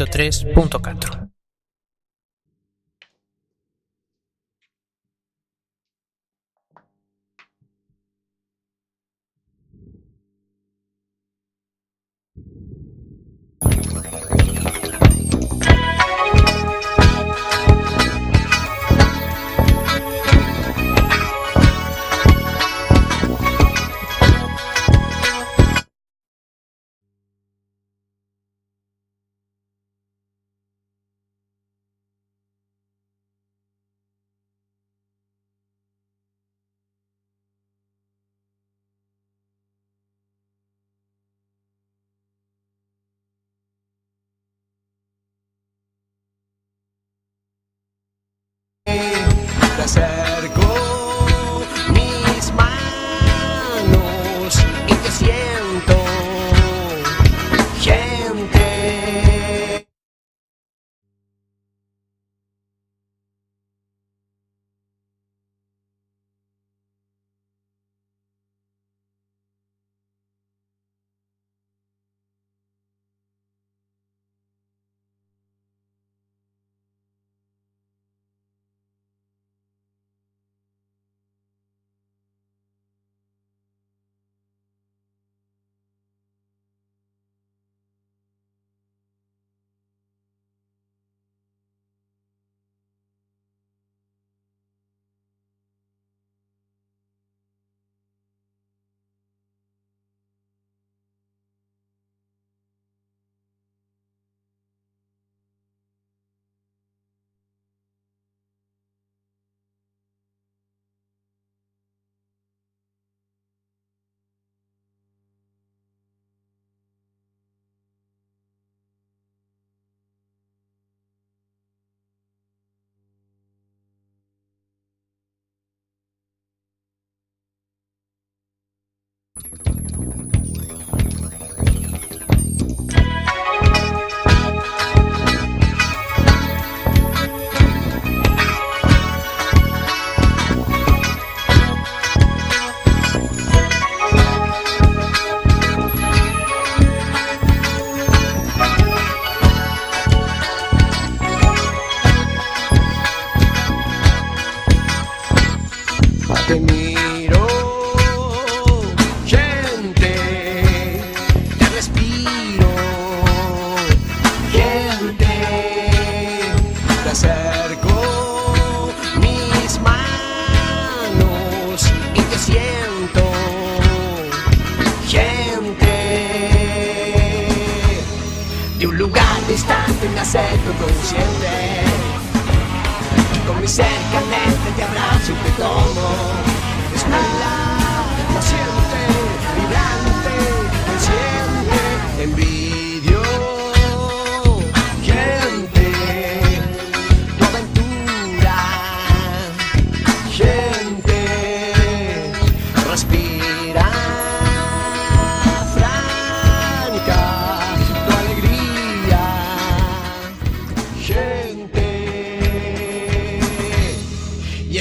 103.4. Te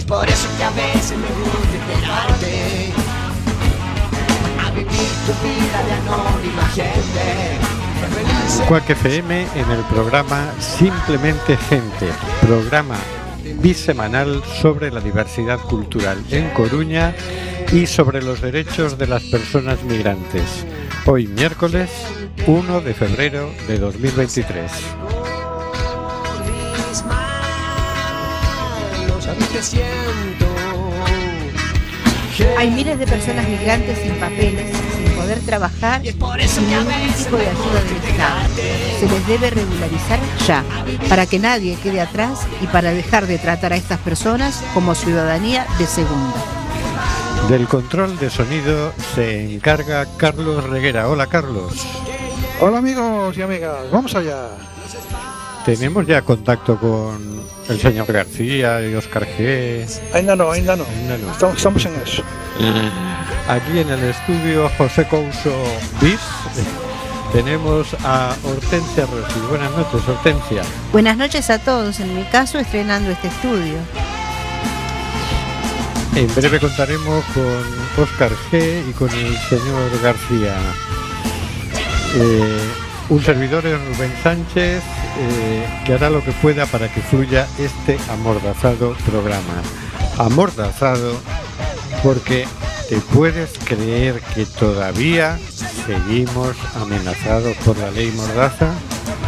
por eso que a veces me gusta esperarte A vivir tu vida de anónima gente Quack FM en el programa Simplemente Gente, programa bisemanal sobre la diversidad cultural en Coruña y sobre los derechos de las personas migrantes. Hoy miércoles 1 de febrero de 2023. Siento Hay miles de personas migrantes sin papeles, sin poder trabajar Y sin ningún tipo de ayuda del Estado. Se les debe regularizar ya, para que nadie quede atrás y para dejar de tratar a estas personas como ciudadanía de segunda. Del control de sonido se encarga Carlos Reguera. Hola Carlos. Hola amigos y amigas, vamos allá. Tenemos ya contacto con el señor García y Oscar G. Ainda no, ainda no. Ainda no. Estamos, estamos en eso. Aquí en el estudio José Couso Bis tenemos a Hortensia Rossi. Buenas noches, Hortensia. Buenas noches a todos, en mi caso estrenando este estudio. En breve contaremos con Oscar G y con el señor García. Eh, un servidor es Rubén Sánchez eh, que hará lo que pueda para que fluya este amordazado programa. Amordazado porque te puedes creer que todavía seguimos amenazados por la ley Mordaza.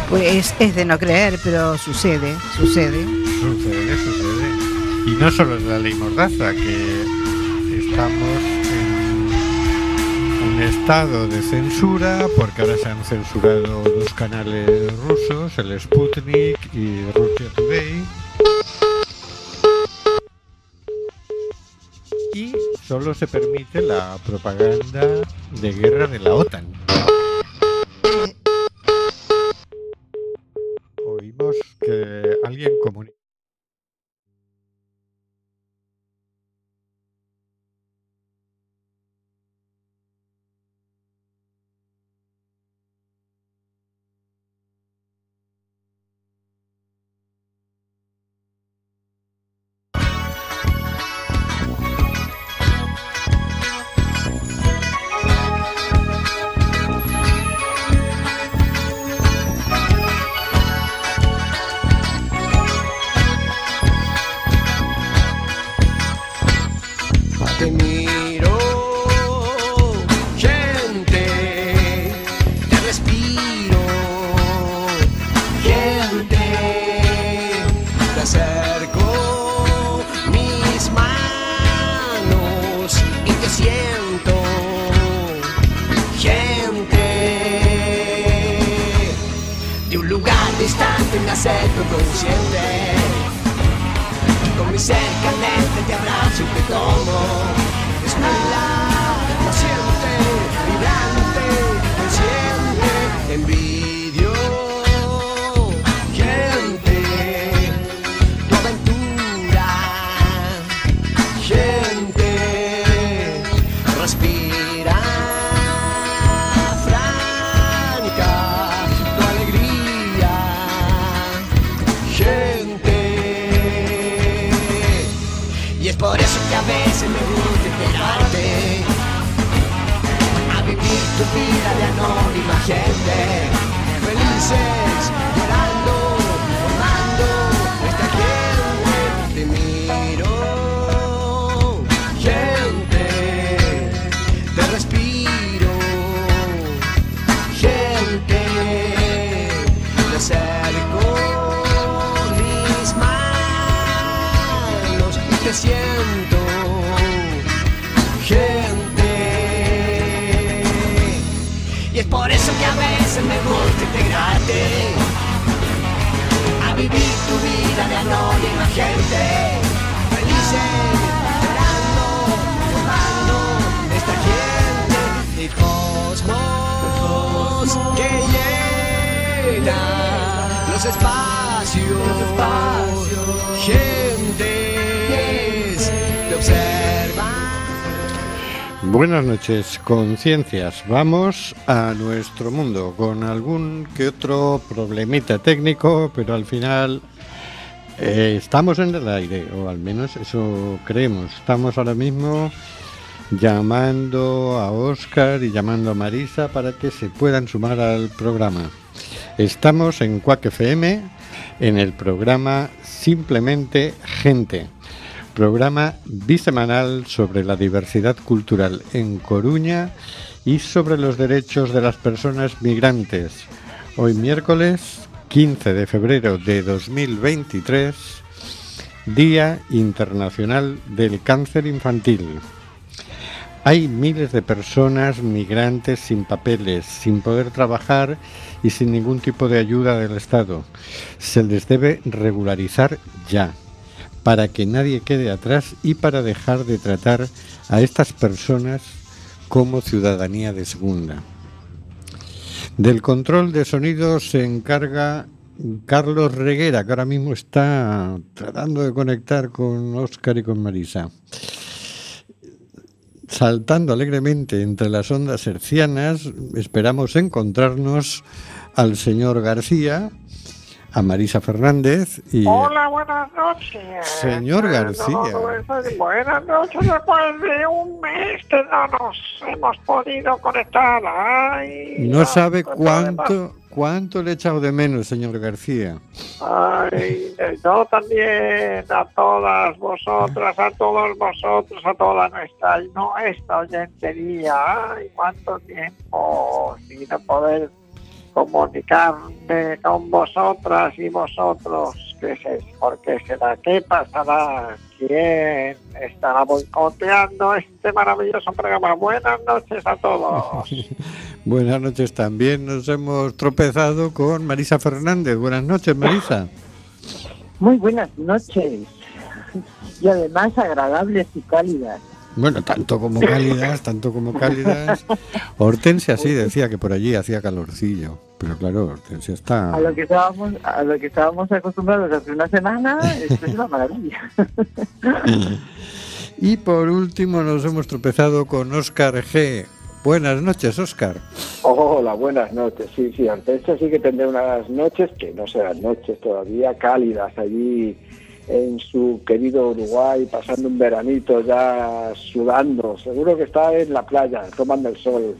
Pues es de no creer, pero sucede, sucede. Sucede, sucede. Y no solo es la ley Mordaza, que estamos un estado de censura, porque ahora se han censurado dos canales rusos, el Sputnik y Russia Today. Y solo se permite la propaganda de guerra de la OTAN. Anónima gente. Vida de anónima gente. Felices, llorando, formando esta gente del cosmos que llena los espacios, gentes te observan. Buenas noches, conciencias. Vamos a nuestro mundo con algún que otro problemita técnico, pero al final eh, estamos en el aire, o al menos eso creemos. Estamos ahora mismo llamando a Oscar y llamando a Marisa para que se puedan sumar al programa. Estamos en Cuac FM en el programa Simplemente Gente, programa bisemanal sobre la diversidad cultural en Coruña y sobre los derechos de las personas migrantes. Hoy miércoles 15 de febrero de 2023, Día Internacional del Cáncer Infantil. Hay miles de personas migrantes sin papeles, sin poder trabajar y sin ningún tipo de ayuda del Estado. Se les debe regularizar ya, para que nadie quede atrás y para dejar de tratar a estas personas como ciudadanía de segunda. Del control de sonido se encarga Carlos Reguera, que ahora mismo está tratando de conectar con Óscar y con Marisa. Saltando alegremente entre las ondas hercianas, esperamos encontrarnos al señor García, a Marisa Fernández y... Hola, buenas noches. Señor García. buenas noches, después de un mes que no nos hemos podido conectar. Ay, No sabe pues, cuánto, ¿Cuánto le he echado de menos, señor García? Ay, eh, yo también, a todas vosotras, a todos vosotros, a toda nuestra, no esta oyentería. Ay, cuánto tiempo sin poder comunicarme con vosotras y vosotros. ¿Qué es? ¿Por qué será? ¿Qué pasará? ¿Quién estará boicoteando este maravilloso programa? Buenas noches a todos. Buenas noches también. Nos hemos tropezado con Marisa Fernández. Buenas noches, Marisa. Muy buenas noches. Y además agradables y cálidas. Bueno, tanto como cálidas, tanto como cálidas. Hortensia sí decía que por allí hacía calorcillo, pero claro, Hortensia está. A lo que estábamos, a lo que estábamos acostumbrados hace una semana, esto es una maravilla. Y por último nos hemos tropezado con Óscar G. Buenas noches, Óscar. Hola, buenas noches. Sí, sí, Hortensia sí que tendrá unas noches, que no serán noches todavía, cálidas allí en su querido Uruguay, pasando un veranito ya sudando. Seguro que está en la playa, tomando el sol.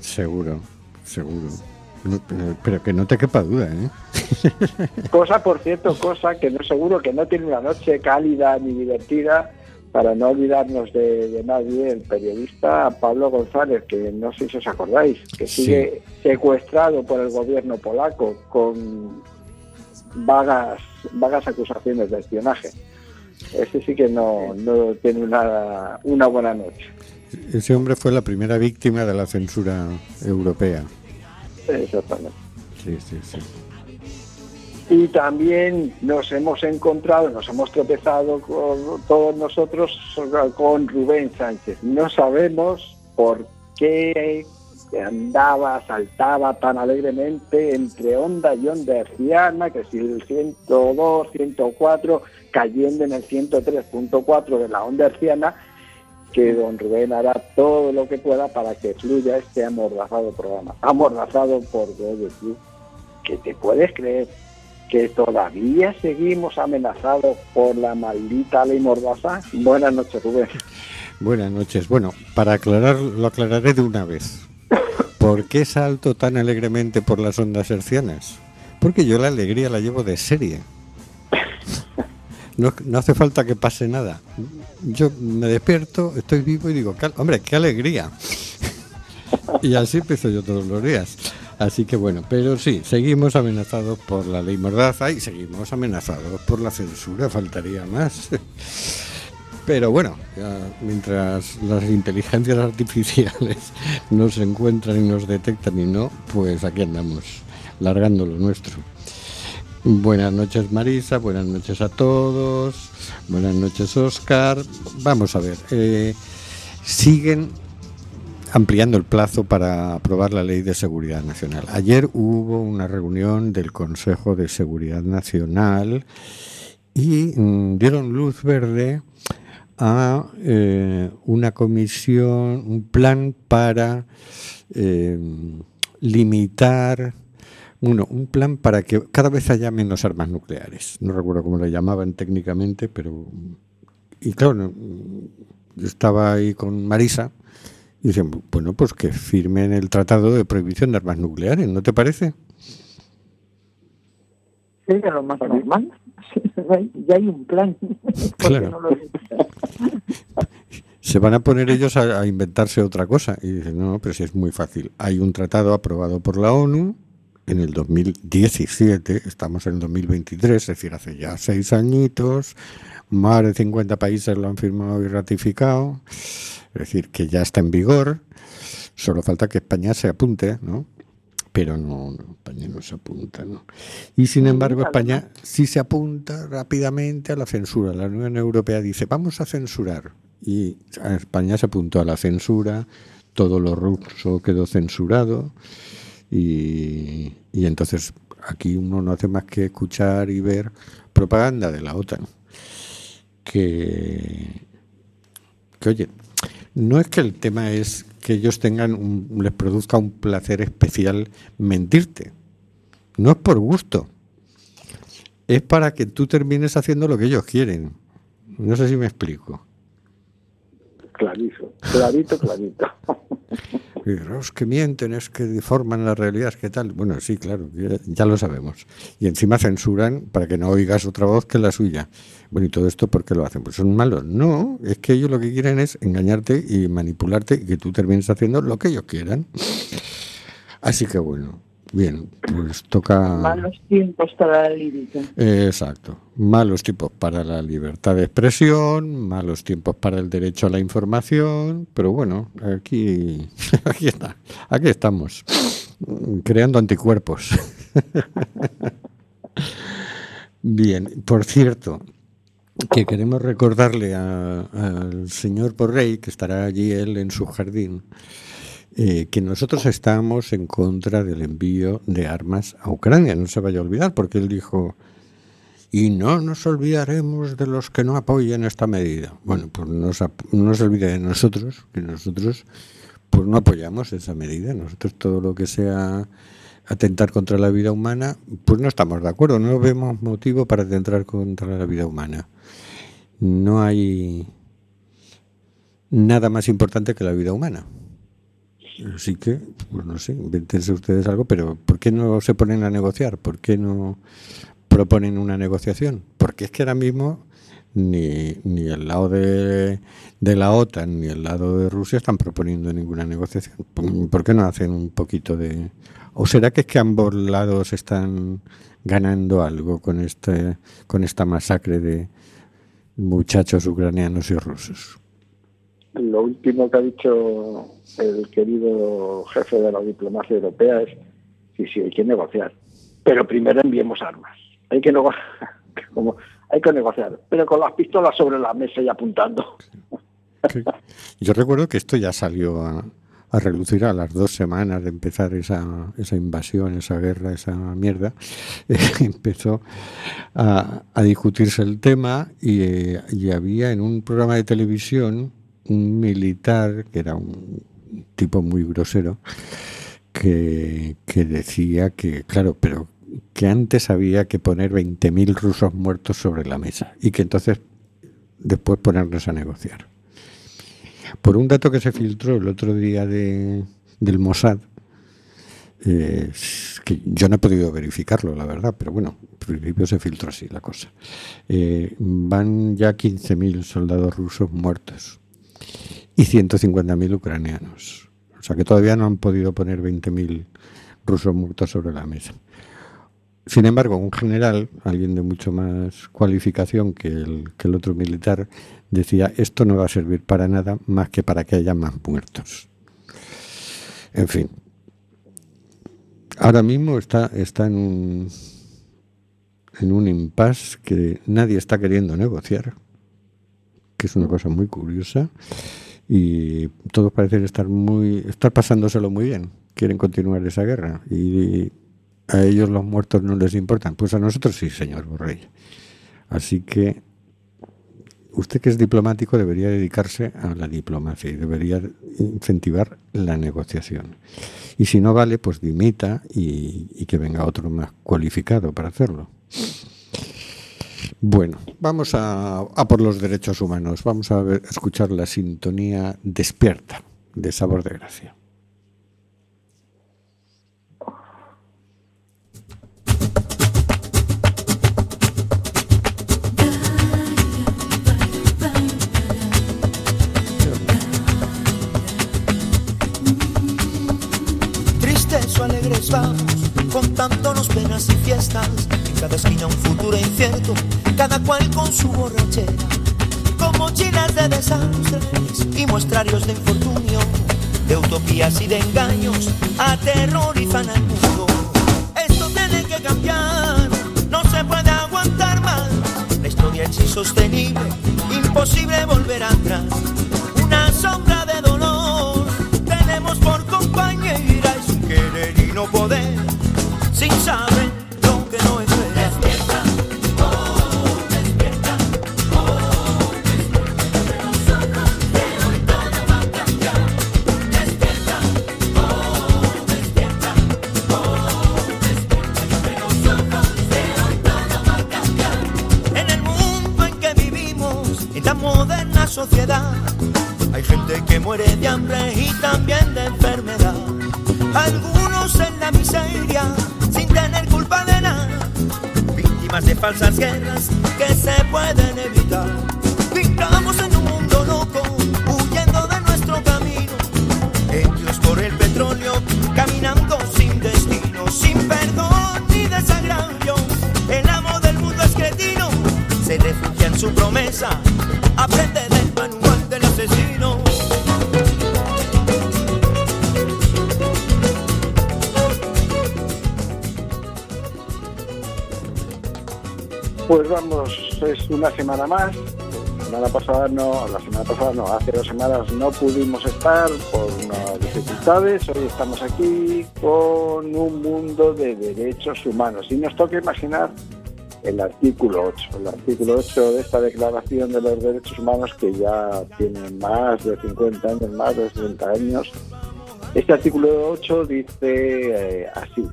Seguro, seguro. Pero, pero que no te quepa duda, ¿eh? Cosa, por cierto, cosa que no seguro que no tiene una noche cálida ni divertida, para no olvidarnos de, de nadie, el periodista Pablo González, que no sé si os acordáis, que Sí. sigue secuestrado por el gobierno polaco con vagas, vagas acusaciones de espionaje. Ese sí que no, no tiene una, una buena noche. Ese hombre fue la primera víctima de la censura europea. Exactamente. Sí, sí, sí. Y también nos hemos encontrado, nos hemos tropezado con, todos nosotros con Rubén Sánchez. No sabemos por qué andaba, saltaba tan alegremente entre onda y onda herciana, que si el 102, 104, cayendo en el 103.4 de la onda herciana, que don Rubén hará todo lo que pueda para que fluya este amordazado programa. Amordazado por tú, que te puedes creer que todavía seguimos amenazados por la maldita ley mordaza. Buenas noches, Rubén. Buenas noches. Bueno, para aclarar, lo aclararé de una vez. ¿Por qué salto tan alegremente por las ondas hercianas? Porque yo la alegría la llevo de serie. No, no hace falta que pase nada. Yo me despierto, estoy vivo y digo, "Cal- hombre, qué alegría. Y así empiezo yo todos los días. Así que bueno, pero sí, seguimos amenazados por la ley mordaza y seguimos amenazados por la censura, faltaría más. Pero bueno, ya mientras las inteligencias artificiales nos encuentran y nos detectan y no, pues aquí andamos, largando lo nuestro. Buenas noches Marisa, buenas noches a todos, buenas noches Oscar. Vamos a ver, eh, siguen ampliando el plazo para aprobar la ley de seguridad nacional. Ayer hubo una reunión del Consejo de Seguridad Nacional y mm, dieron luz verde a eh, una comisión, un plan para eh, limitar, bueno, un plan para que cada vez haya menos armas nucleares. No recuerdo cómo lo llamaban técnicamente, pero... Y claro, yo estaba ahí con Marisa y dicen, bueno, pues que firmen el tratado de prohibición de armas nucleares, ¿no te parece? Sería lo más normal. ya hay un plan. ¿Por qué Claro. no lo- Se van a poner ellos a, a inventarse otra cosa. Y dicen, no, no, pero si es muy fácil. Hay un tratado aprobado por la ONU en el 2017, estamos en el 2023, es decir, hace ya seis añitos, más de 50 países lo han firmado y ratificado, es decir, que ya está en vigor, solo falta que España se apunte, ¿no? Pero no, no, España no se apunta, ¿no? Y sin embargo, España sí se apunta rápidamente a la censura. La Unión Europea dice, vamos a censurar. Y a España se apuntó a la censura, todo lo ruso quedó censurado. Y, y entonces aquí uno no hace más que escuchar y ver propaganda de la OTAN. Que, que oye, no es que el tema es que ellos tengan un, les produzca un placer especial mentirte. No es por gusto. Es para que tú termines haciendo lo que ellos quieren. No sé si me explico. Clarito, clarito, clarito. Los que mienten es que deforman la realidad, es que tal. Bueno, sí, claro, ya, ya lo sabemos. Y encima censuran para que no oigas otra voz que la suya. Bueno, y todo esto, ¿por qué lo hacen? Pues son malos. No, es que ellos lo que quieren es engañarte y manipularte y que tú termines haciendo lo que ellos quieran. Así que bueno, bien, pues toca... Malos tiempos para la lírica. Eh, Exacto. Malos tiempos para la libertad de expresión, malos tiempos para el derecho a la información, pero bueno, aquí, aquí está, aquí estamos, creando anticuerpos. Bien, por cierto, que queremos recordarle al señor Borrell, que estará allí él en su jardín, eh, que nosotros estábamos en contra del envío de armas a Ucrania, no se vaya a olvidar, porque él dijo, y no nos olvidaremos de los que no apoyan esta medida. Bueno, pues no no se olvide de nosotros, que nosotros pues no apoyamos esa medida. Nosotros todo lo que sea atentar contra la vida humana, pues no estamos de acuerdo, no vemos motivo para atentar contra la vida humana. No hay nada más importante que la vida humana. Así que, pues no sé, invéntense ustedes algo, pero ¿por qué no se ponen a negociar? ¿Por qué no proponen una negociación? Porque es que ahora mismo ni, ni el lado de, de la OTAN ni el lado de Rusia están proponiendo ninguna negociación. ¿Por qué no hacen un poquito de... ¿O será que es que ambos lados están ganando algo con, este, con esta masacre de muchachos ucranianos y rusos? Lo último que ha dicho el querido jefe de la diplomacia europea es sí, sí, hay que negociar. Pero primero enviemos armas. Hay que negociar, pero con las pistolas sobre la mesa y apuntando. Yo recuerdo que esto ya salió a, a relucir a las dos semanas de empezar esa, esa invasión, esa guerra, esa mierda. Empezó a, a discutirse el tema y, eh, y había en un programa de televisión un militar que era un tipo muy grosero que, que decía que, claro, pero que antes había que poner 20.000 rusos muertos sobre la mesa y que entonces después ponernos a negociar. Por un dato que se filtró el otro día de, del Mossad, eh, que yo no he podido verificarlo, la verdad, pero bueno, en principio se filtró así la cosa. Eh, van ya 15.000 soldados rusos muertos y 150.000 ucranianos. O sea que todavía no han podido poner 20.000 rusos muertos sobre la mesa. Sin embargo, un general, alguien de mucho más cualificación que el, que el otro militar, decía, esto no va a servir para nada más que para que haya más muertos. En fin, ahora mismo está, está en un, en un impasse que nadie está queriendo negociar, que es una cosa muy curiosa, y todos parecen estar muy estar pasándoselo muy bien, quieren continuar esa guerra, y a ellos los muertos no les importan, pues a nosotros sí, señor Borrell. Así que usted que es diplomático debería dedicarse a la diplomacia y debería incentivar la negociación. Y si no vale, pues dimita y, y que venga otro más cualificado para hacerlo. Bueno, vamos a, por los derechos humanos. Vamos a a escuchar la sintonía despierta de Sabor de Gracia. Tristes o alegres vamos, contándonos penas y fiestas. Cada esquina un futuro incierto, cada cual con su borrachera. Con mochilas de desastres y muestrarios de infortunio, de utopías y de engaños, aterrorizan al mundo. Esto tiene que cambiar, no se puede aguantar más. La historia es insostenible, imposible volver atrás. Una sombra de dolor tenemos por compañera, es un querer y no poder, sin saber semana más. La semana pasada no, la semana pasada no, hace dos semanas no pudimos estar por unas dificultades. Hoy estamos aquí con un mundo de derechos humanos y nos toca imaginar el artículo 8, el artículo 8 de esta Declaración de los Derechos Humanos que ya tiene más de 50 años, más de 60 años. Este artículo 8 dice eh, así,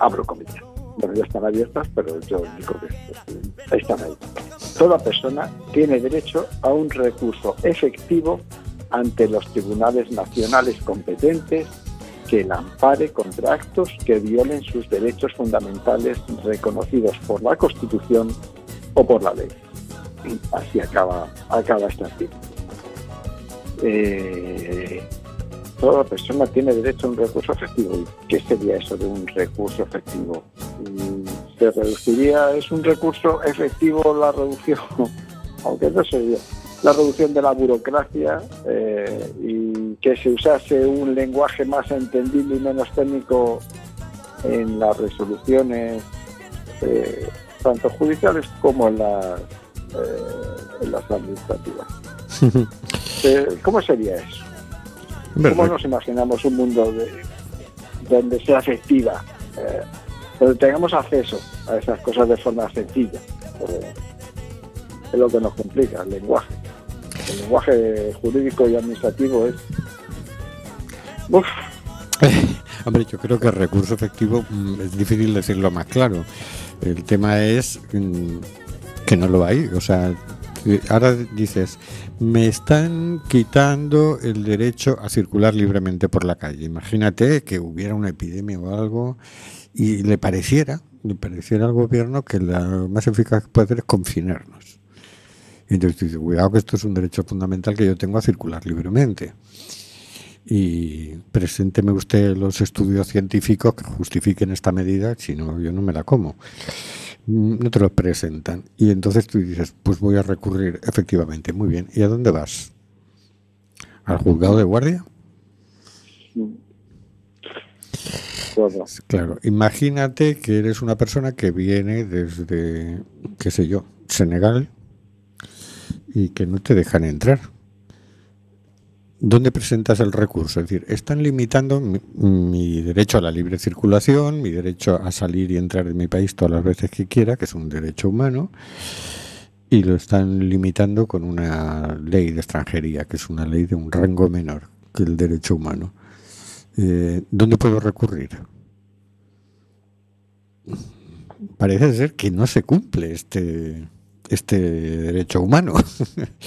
abro comillas. Bueno, ya están abiertas, pero yo digo que ahí están ahí. Toda persona tiene derecho a un recurso efectivo ante los tribunales nacionales competentes que la ampare contra actos que violen sus derechos fundamentales reconocidos por la Constitución o por la ley. Así acaba, acaba este artículo. Eh, toda persona tiene derecho a un recurso efectivo. ¿Y qué sería eso de un recurso efectivo? Se reduciría, es un recurso efectivo la reducción, aunque no sería la reducción de la burocracia eh, y que se usase un lenguaje más entendible y menos técnico en las resoluciones eh, tanto judiciales como en las, eh, en las administrativas. Eh, ¿Cómo sería eso? ¿Cómo nos imaginamos un mundo de- donde sea efectiva, donde tengamos acceso a esas cosas de forma sencilla? Es lo que nos complica, el lenguaje. El lenguaje jurídico y administrativo es... Uf, Hombre, yo creo que el recurso efectivo mm, es difícil decirlo más claro. El tema es mm, que no lo hay. O sea, eh, ahora dices, me están quitando el derecho a circular libremente por la calle. Imagínate que hubiera una epidemia o algo y le pareciera, le pareciera al gobierno que la más eficaz que puede hacer es confinarnos. Y entonces tú dices, cuidado que esto es un derecho fundamental que yo tengo a circular libremente y presénteme usted los estudios científicos que justifiquen esta medida, si no, yo no me la como. Mm, No te los presentan. Y entonces tú dices, pues voy a recurrir, efectivamente, muy bien. ¿Y a dónde vas? ¿Al juzgado de guardia? Claro, imagínate que eres una persona que viene desde, qué sé yo, Senegal y que no te dejan entrar. ¿Dónde presentas el recurso? Es decir, están limitando mi, mi derecho a la libre circulación, mi derecho a salir y entrar en mi país todas las veces que quiera, que es un derecho humano, y lo están limitando con una ley de extranjería, que es una ley de un rango menor que el derecho humano. Eh, ¿Dónde puedo recurrir? Parece ser que no se cumple este, este derecho humano.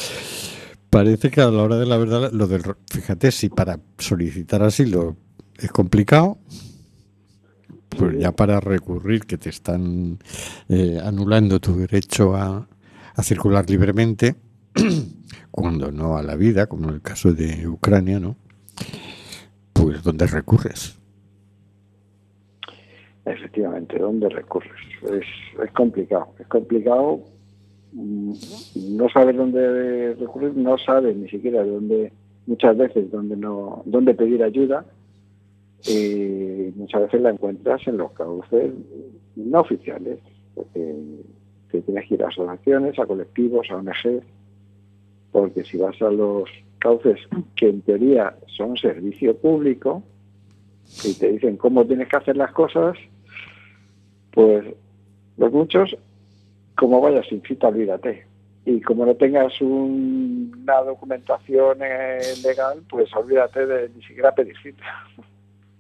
Parece que a la hora de la verdad, lo del, fíjate, si para solicitar asilo es complicado, pues ya para recurrir que te están eh, anulando tu derecho a, a circular libremente, cuando no a la vida, como en el caso de Ucrania, ¿no? Pues ¿dónde recurres? Efectivamente, ¿dónde recurres? Es, es complicado, es complicado. mm, No sabes dónde recurrir, no sabes ni siquiera dónde, muchas veces, dónde, no, dónde pedir ayuda. Y muchas veces la encuentras en los cauces no oficiales, porque te tienes que ir a asociaciones, a colectivos, a ONGs, porque si vas a los cauces que en teoría son servicio público y te dicen cómo tienes que hacer las cosas, pues los muchos, como vayas sin cita, olvídate. Y como no tengas un- una documentación eh, legal, pues olvídate de ni siquiera pedir cita.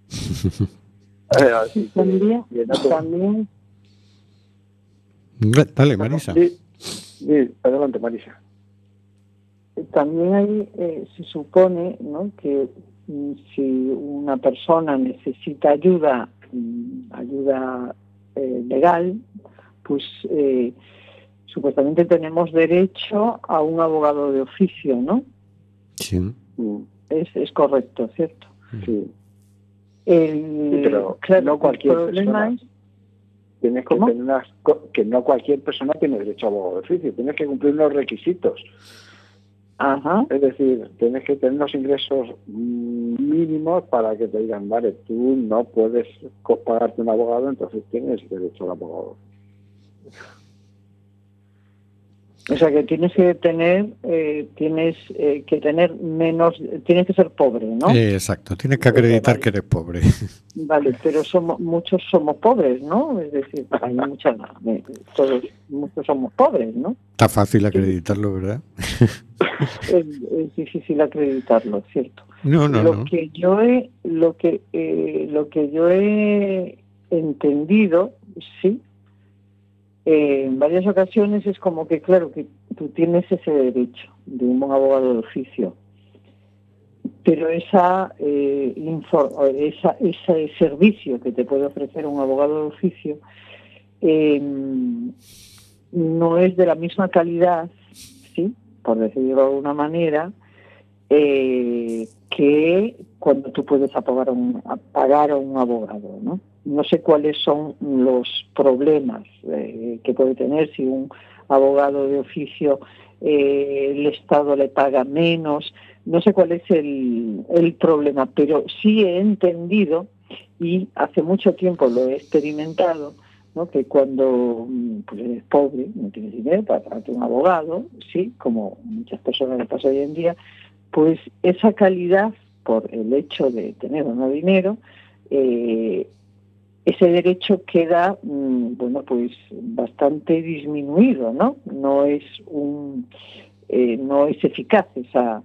Eh, así que, También, y en otro- también Dale, Marisa. Sí, sí, adelante, Marisa. También ahí eh, se supone ¿no? que mm, si una persona necesita ayuda, mm, ayuda eh, legal, pues eh, supuestamente tenemos derecho a un abogado de oficio, ¿no? Sí. Mm, Es, es correcto, ¿cierto? Sí, El, pero claro, no cualquier persona. es tienes que tener unas que no cualquier persona tiene derecho a abogado de oficio, tienes que cumplir unos requisitos. Ajá, Es decir, tienes que tener unos ingresos mínimos para que te digan, vale, tú no puedes pagarte un abogado, entonces tienes derecho al abogado. O sea que tienes que tener, eh, tienes eh, que tener menos, tienes que ser pobre, ¿no? Eh, exacto, tienes que acreditar que eres pobre. Vale, pero somos muchos somos pobres, ¿no? Es decir, hay muchas, eh, todos muchos somos pobres, ¿no? Está fácil acreditarlo, ¿verdad? Es, es difícil acreditarlo, ¿cierto? No, no, lo no. que yo he, lo que eh, lo que yo he entendido, sí, en varias ocasiones es como que claro que tú tienes ese derecho de un abogado de oficio, pero esa, eh, esa ese servicio que te puede ofrecer un abogado de oficio eh, no es de la misma calidad, sí, por decirlo de alguna manera, eh, que cuando tú puedes a un, pagar a un abogado, ¿no? No sé cuáles son los problemas eh, que puede tener si un abogado de oficio eh, el Estado le paga menos, no sé cuál es el, problema, pero sí he entendido y hace mucho tiempo lo he experimentado, ¿no? que cuando mm, pues eres pobre, no tienes dinero para pagarte un abogado, sí, como muchas personas le pasa hoy en día, pues esa calidad, por el hecho de tener o no dinero, eh, ese derecho queda, mm, bueno, pues bastante disminuido, ¿no? No es un, eh, no es eficaz esa,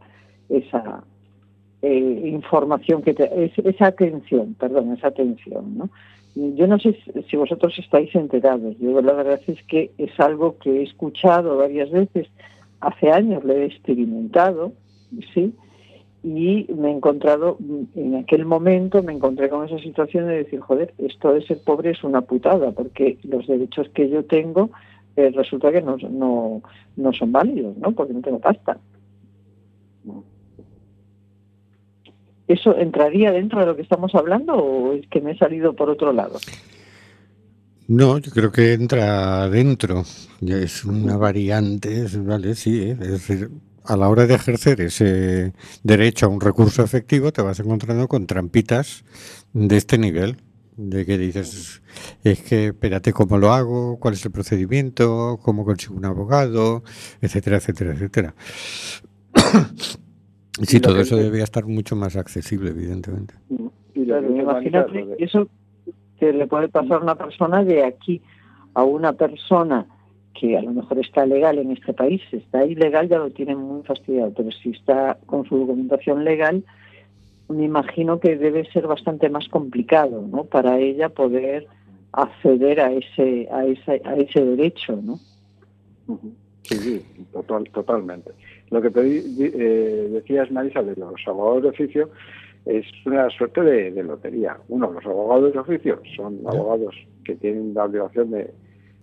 esa eh, información que te, es- esa atención, perdón, esa atención, ¿no? Yo no sé si- vosotros estáis enterados. Yo la verdad es que es algo que he escuchado varias veces. Hace años lo he experimentado, sí, y me he encontrado, mm, en aquel momento me encontré con esa situación de decir, joder, esto de ser pobre es una putada, porque los derechos que yo tengo eh, resulta que no, no, no son válidos, ¿no? Porque no tengo pasta. ¿Eso entraría dentro de lo que estamos hablando o es que me he salido por otro lado? No, yo creo que entra dentro. Es una variante, vale, sí. Es decir, a la hora de ejercer ese derecho a un recurso efectivo, te vas encontrando con trampitas de este nivel. De que dices, es que espérate cómo lo hago, cuál es el procedimiento, cómo consigo un abogado, etcétera, etcétera, etcétera. Sí, Y lo todo eso debería estar mucho más accesible, evidentemente. Claro, imagínate eso que le puede pasar a una persona de aquí a una persona que a lo mejor está legal en este país, si está ilegal ya lo tienen muy fastidiado, pero si está con su documentación legal, me imagino que debe ser bastante más complicado, ¿no? Para ella poder acceder a ese a ese a ese derecho, ¿no? Sí, sí, total, totalmente. Lo que te di- di- eh, decías, Marisa, de los abogados de oficio es una suerte de, de lotería. Uno, los abogados de oficio son abogados que tienen la obligación de,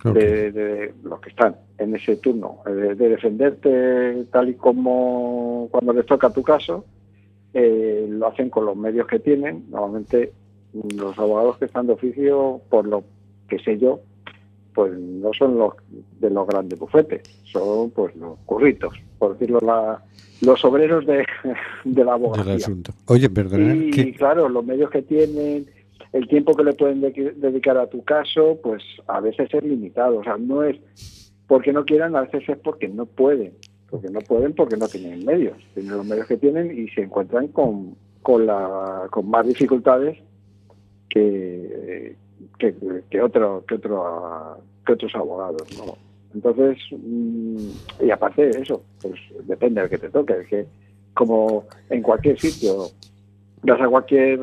de, de los que están en ese turno, eh, de, de defenderte tal y como cuando les toca tu caso, eh, lo hacen con los medios que tienen. Normalmente los abogados que están de oficio, por lo que sé yo, pues no son los de los grandes bufetes, son pues los curritos, por decirlo la, los obreros de, de la Del abogacía. asunto. Oye, perdona, Y que- claro, los medios que tienen, el tiempo que le pueden de- dedicar a tu caso, pues a veces es limitado. O sea, no es porque no quieran, a veces es porque no pueden. Porque no pueden porque no tienen medios. Tienen los medios que tienen y se encuentran con, con, la, con más dificultades que, que, que, otro, que, otro, que otros abogados. ¿no? Entonces, mm, y aparte de eso, pues depende del que te toque. Es que como en cualquier sitio, vas a cualquier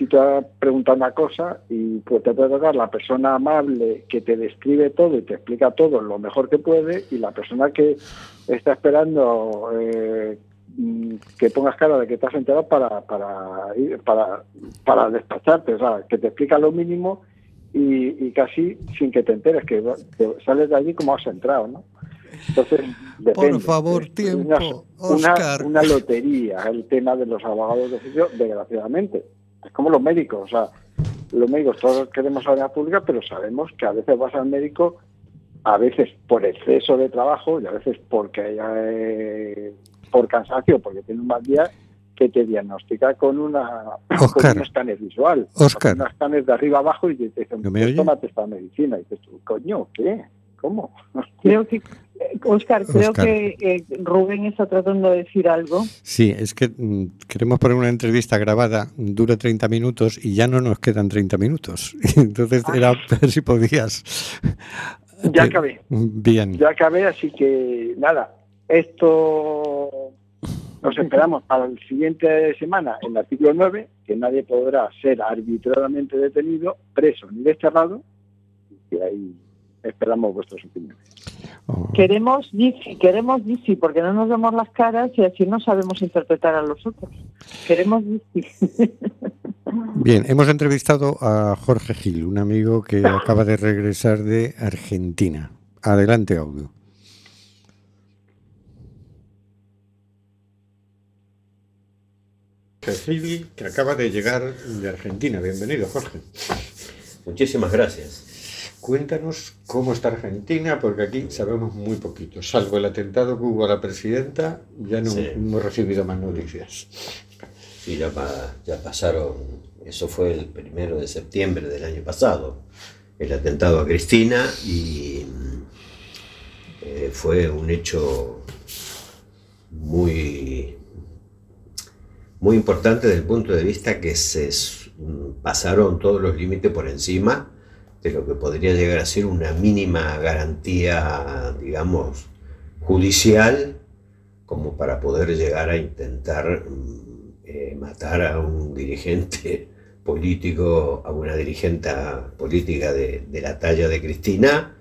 si te pregunta una cosa y pues te puede tocar la persona amable que te describe todo y te explica todo lo mejor que puede y la persona que está esperando eh, mm, que pongas cara de que te has enterado para, para, para, para despacharte, o sea, que te explica lo mínimo y, y casi sin que te enteres, que te sales de allí como has entrado, ¿no? Entonces, depende. favor, Es tiempo, una, una- Óscar. una lotería el tema de los abogados de oficio, desgraciadamente. Es como los médicos, o sea, los médicos todos queremos sanidad pública, pero sabemos que a veces vas al médico, a veces por exceso de trabajo y a veces porque eh, por cansancio, porque tiene un mal día, que te diagnostica con una con un escáner visual, Óscar. con un escáner de arriba abajo y te dicen, ¿No me pues tómate esta medicina. Y dices coño, ¿qué? ¿Cómo? Creo que, eh, Oscar, creo Óscar. que eh, Rubén está tratando de decir algo. Sí, es que mm, queremos poner una entrevista grabada, dura 30 minutos y ya no nos quedan 30 minutos. Entonces era ver si podías. Ya acabé. Bien. Ya acabé, así que nada, esto nos esperamos para la siguiente semana, el artículo 9, que nadie podrá ser arbitrariamente detenido, preso ni desterrado, y ahí esperamos vuestras opiniones. Oh, Queremos DC, queremos DC, porque no nos vemos las caras y así no sabemos interpretar a los otros. Queremos DC. Bien, hemos entrevistado a Jorge Gil, un amigo que acaba de regresar de Argentina. Adelante, audio. Jorge Gil, que acaba de llegar de Argentina. Bienvenido, Jorge. Muchísimas gracias. Cuéntanos cómo está Argentina, porque aquí sabemos muy poquito. Salvo el atentado que hubo a la presidenta, ya no Sí. hemos recibido más noticias. Sí, ya, ya pasaron, eso fue el primero de septiembre del año pasado, el atentado a Cristina y mm, eh, fue un hecho muy, muy importante desde el punto de vista que se mm, pasaron todos los límites por encima de lo que podría llegar a ser una mínima garantía, digamos, judicial como para poder llegar a intentar mm, eh, matar a un dirigente político, a una dirigente política de, la talla de Cristina,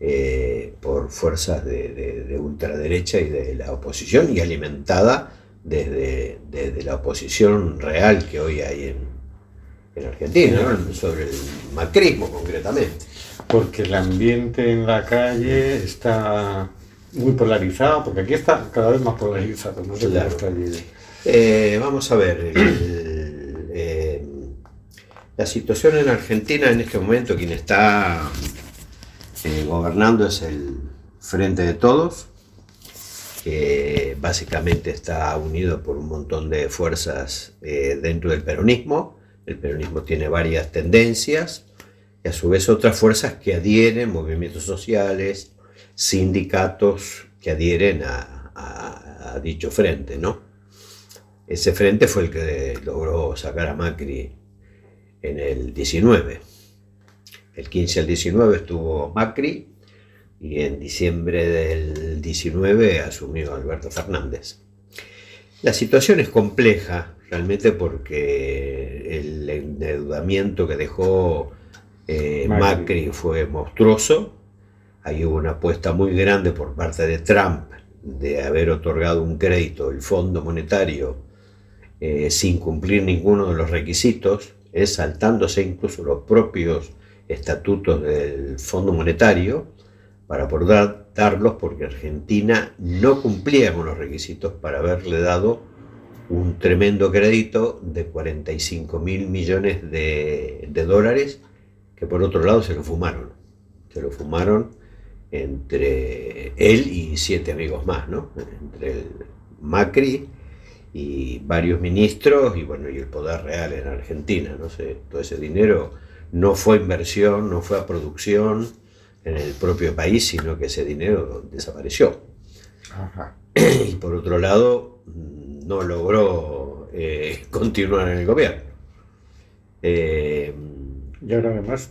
eh, por fuerzas de ultraderecha y de la oposición y alimentada desde, desde la oposición real que hoy hay en, en Argentina, ¿no? sobre el macrismo concretamente. Porque el ambiente en la calle está muy polarizado, porque aquí está cada vez más polarizado. No sé Claro. está. Eh, vamos a ver. el- eh, la situación en Argentina en este momento, quien está eh, gobernando es el Frente de Todos, que básicamente está unido por un montón de fuerzas dentro del peronismo. El peronismo tiene varias tendencias y a su vez otras fuerzas que adhieren, movimientos sociales, sindicatos que adhieren a, dicho frente, ¿no? Ese frente fue el que logró sacar a Macri en el 19. El 15 al 19 estuvo Macri y en diciembre del 19 asumió Alberto Fernández. La situación es compleja realmente porque el endeudamiento que dejó eh, Macri. Macri fue monstruoso. Ahí hubo una apuesta muy grande por parte de Trump de haber otorgado un crédito, el Fondo Monetario, eh, sin cumplir ninguno de los requisitos, eh, saltándose incluso los propios estatutos del Fondo Monetario, para poder darlos porque Argentina no cumplía con los requisitos para haberle dado un tremendo crédito de 45 mil millones de, de dólares que por otro lado se lo fumaron. Se lo fumaron entre él y siete amigos más, ¿no? Entre el Macri y varios ministros y bueno, y el poder real en Argentina, no sé, todo ese dinero no fue inversión, no fue a producción en el propio país, sino que ese dinero desapareció. Ajá. Y por otro lado, no logró eh, continuar en el gobierno. Eh, Y ahora además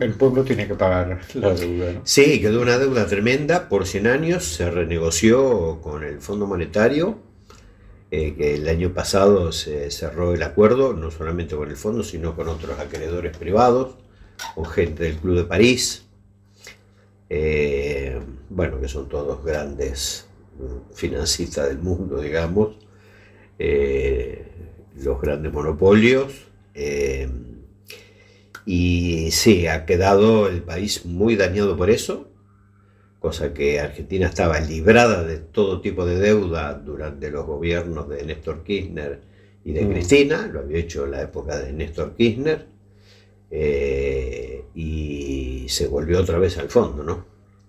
el pueblo tiene que pagar la deuda. ¿no? Sí, quedó una deuda tremenda por 100 años, se renegoció con el Fondo Monetario, eh, que el año pasado se cerró el acuerdo, no solamente con el fondo, sino con otros acreedores privados, con gente del Club de París, eh, bueno, que son todos grandes mm, financistas del mundo, digamos, eh, los grandes monopolios. y sí, ha quedado el país muy dañado por eso cosa que Argentina estaba librada de todo tipo de deuda durante los gobiernos de Néstor Kirchner y de mm. Cristina, lo había hecho en la época de Néstor Kirchner, eh, y se volvió otra vez al fondo, ¿no?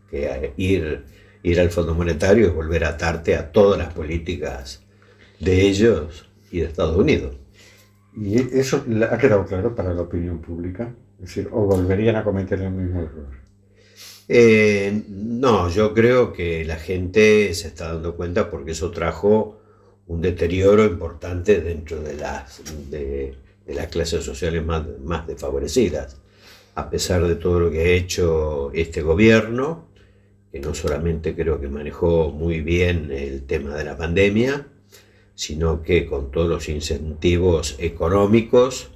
Que ir, ir al Fondo Monetario es volver a atarte a todas las políticas de ellos y de Estados Unidos. ¿Y eso ha quedado claro para la opinión pública? Es decir, ¿o volverían a cometer el mismo error? Eh, no, yo creo que la gente se está dando cuenta porque eso trajo un deterioro importante dentro de las, de, las clases sociales más, más desfavorecidas. A pesar de todo lo que ha hecho este gobierno, que no solamente creo que manejó muy bien el tema de la pandemia, sino que con todos los incentivos económicos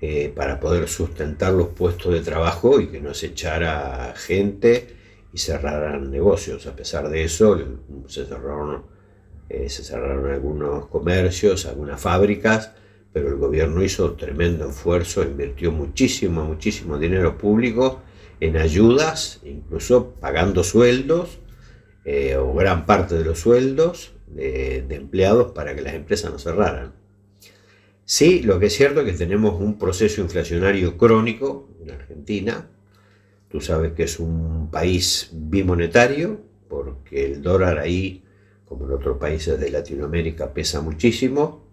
eh, para poder sustentar los puestos de trabajo y que no se echara gente y cerraran negocios. A pesar de eso, se cerraron, eh, se cerraron algunos comercios, algunas fábricas, pero el gobierno hizo tremendo esfuerzo, invirtió muchísimo, muchísimo dinero público en ayudas, incluso pagando sueldos eh, o gran parte de los sueldos de empleados para que las empresas no cerraran. Sí, lo que es cierto es que tenemos un proceso inflacionario crónico en Argentina. Tú sabes que es un país bimonetario, porque el dólar ahí, como en otros países de Latinoamérica, pesa muchísimo.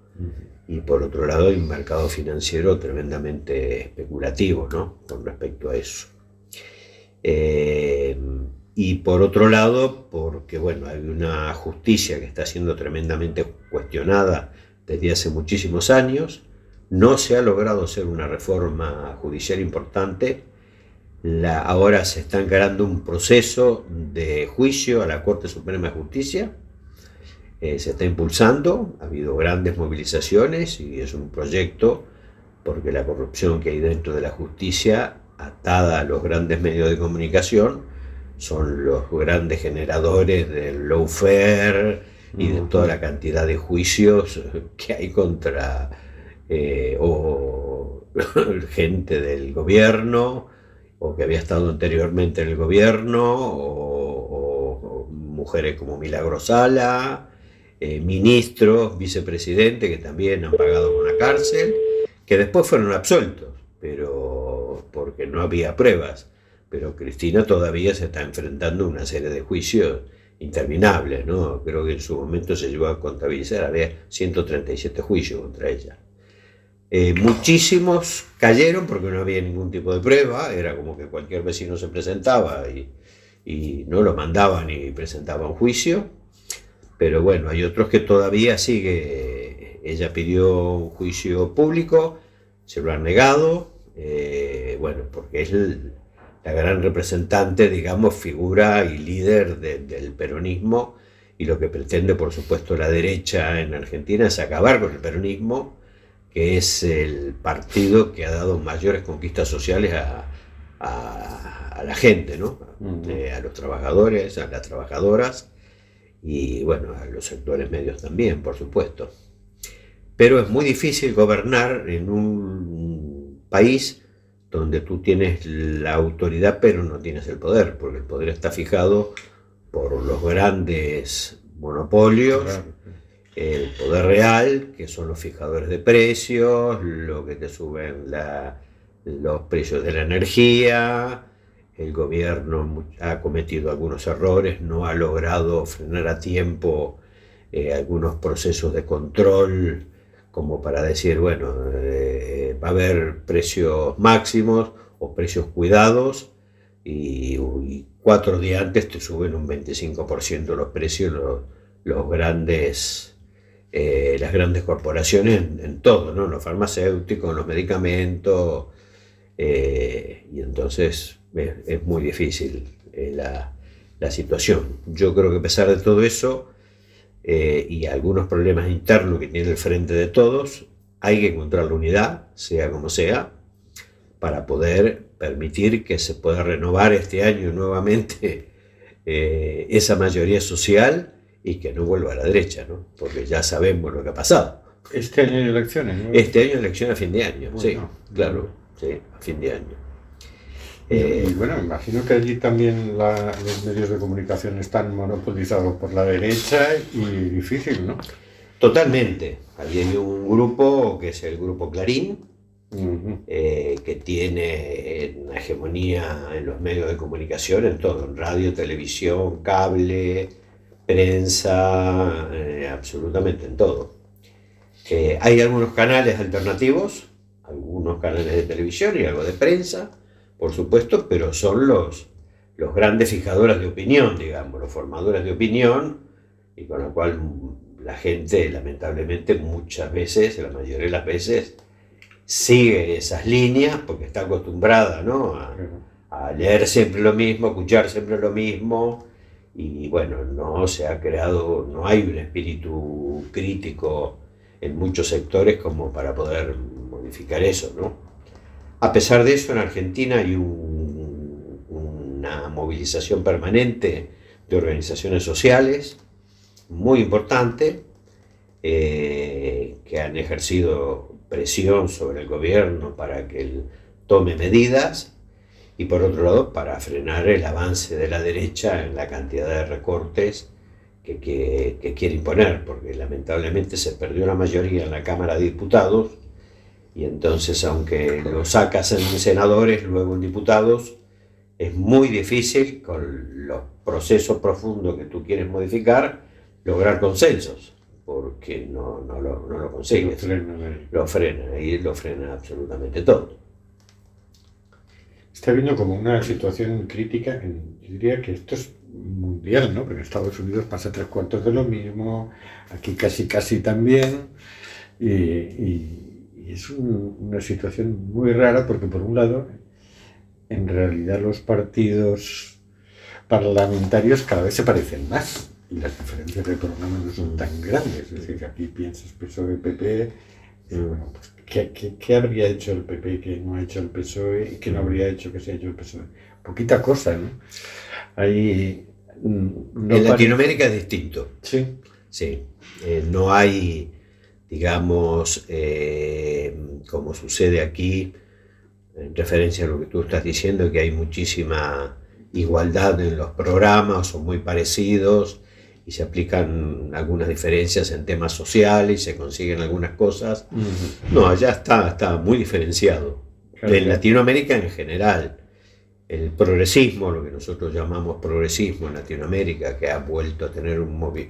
Y por otro lado hay un mercado financiero tremendamente especulativo ¿no? con respecto a eso. Eh, y por otro lado, porque bueno, hay una justicia que está siendo tremendamente cuestionada desde hace muchísimos años. No se ha logrado hacer una reforma judicial importante. ahora se está encarando un proceso de juicio a la Corte Suprema de Justicia. Eh, se está impulsando, ha habido grandes movilizaciones y es un proyecto porque la corrupción que hay dentro de la justicia, atada a los grandes medios de comunicación, son los grandes generadores del lawfare, y de toda la cantidad de juicios que hay contra eh, o gente del gobierno o que había estado anteriormente en el gobierno o, mujeres como Milagrosala, eh, ministros, vicepresidentes que también han pagado una cárcel, que después fueron absueltos, pero porque no había pruebas. Pero Cristina todavía se está enfrentando a una serie de juicios interminables, ¿no? Creo que en su momento se llegó a contabilizar, había 137 juicios contra ella. Eh, muchísimos cayeron porque no había ningún tipo de prueba, era como que cualquier vecino se presentaba y, no lo mandaban y presentaban juicio, pero bueno, hay otros que todavía sigue, ella pidió un juicio público, se lo han negado, eh, bueno, porque es el, la gran representante, digamos, figura y líder del peronismo y lo que pretende, por supuesto, la derecha en Argentina es acabar con el peronismo, que es el partido que ha dado mayores conquistas sociales a, la gente, ¿no? Eh, a los trabajadores, a las trabajadoras y, bueno, a los sectores medios también, por supuesto. Pero es muy difícil gobernar en un país donde tú tienes la autoridad pero no tienes el poder, porque el poder está fijado por los grandes monopolios, el poder real, que son los fijadores de precios, lo que te suben los precios de la energía, el gobierno ha cometido algunos errores, no ha logrado frenar a tiempo eh, algunos procesos de control como para decir, bueno, eh, va a haber precios máximos o precios cuidados y, cuatro días antes te suben un 25% los precios los, grandes, eh, las grandes corporaciones en, todo, ¿no? los farmacéuticos, los medicamentos, eh, y entonces es, muy difícil la, la situación. Yo creo que a pesar de todo eso, eh, y algunos problemas internos que tiene el frente de todos, hay que encontrar la unidad, sea como sea, para poder permitir que se pueda renovar este año nuevamente eh, esa mayoría social y que no vuelva a la derecha, ¿no? porque ya sabemos lo que ha pasado. Este año hay elecciones, ¿no? Este año hay elecciones a fin de año, sí, claro, sí, a fin de año. Y, Eh, y bueno, imagino que allí también la- los medios de comunicación están monopolizados por la derecha y difícil, ¿no? Totalmente. Allí hay un grupo que es el grupo Clarín, Ujú. eh, que tiene una hegemonía en los medios de comunicación, en todo, en radio, televisión, cable, prensa, eh, absolutamente en todo. Eh, hay algunos canales alternativos, algunos canales de televisión y algo de prensa, por supuesto, pero son los, los grandes fijadores de opinión, digamos, los formadores de opinión, y con lo cual mm, la gente, lamentablemente, muchas veces, la mayoría de las veces, sigue esas líneas porque está acostumbrada ¿no? a, a leer siempre lo mismo, a escuchar siempre lo mismo, y bueno, no se ha creado, no hay un espíritu crítico en muchos sectores como para poder modificar eso, ¿no? A pesar de eso, en Argentina hay un- una movilización permanente de organizaciones sociales muy importante eh, que han ejercido presión sobre el gobierno para que él tome medidas y por otro lado para frenar el avance de la derecha en la cantidad de recortes que quiere imponer, porque lamentablemente se perdió la mayoría en la Cámara de Diputados y entonces aunque lo sacas en senadores, luego en diputados, es muy difícil con los procesos profundos que tú quieres modificar lograr consensos, porque no, no lo, no lo consigues. Lo frena, y lo frena absolutamente todo. Está viendo como una situación crítica, en- yo diría que esto es mundial, ¿no? Porque en Estados Unidos pasa tres cuartos de lo mismo, aquí casi casi también, y, y- y es un- una situación muy rara porque por un lado, en realidad los partidos parlamentarios cada vez se parecen más y las diferencias de programa no son tan grandes, es decir, que aquí piensas PSOE, PP, y bueno, pues, ¿qué, qué, qué habría hecho el PP que no ha hecho el PSOE y qué no habría hecho que se ha hecho el PSOE? Poquita cosa, ¿no? Ahí, mm, no en Latinoamérica es distinto. Sí. Sí. Eh, no hay, digamos, eh, como sucede aquí, en referencia a lo que tú estás diciendo, que hay muchísima igualdad en los programas, son muy parecidos y se aplican algunas diferencias en temas sociales y se consiguen algunas cosas. No, allá está, está muy diferenciado. Claro. En Latinoamérica en general, el progresismo, lo que nosotros llamamos progresismo en Latinoamérica, que ha vuelto a tener un, movi-